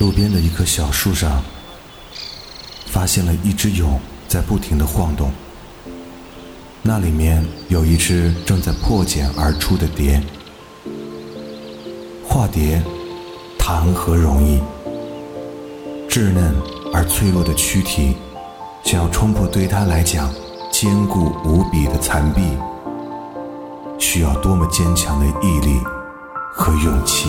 路边的一棵小树上，发现了一只蛹在不停的晃动。那里面有一只正在破茧而出的蝶。化蝶，谈何容易？稚嫩而脆弱的躯体，想要冲破对它来讲坚固无比的残壁，需要多么坚强的毅力和勇气！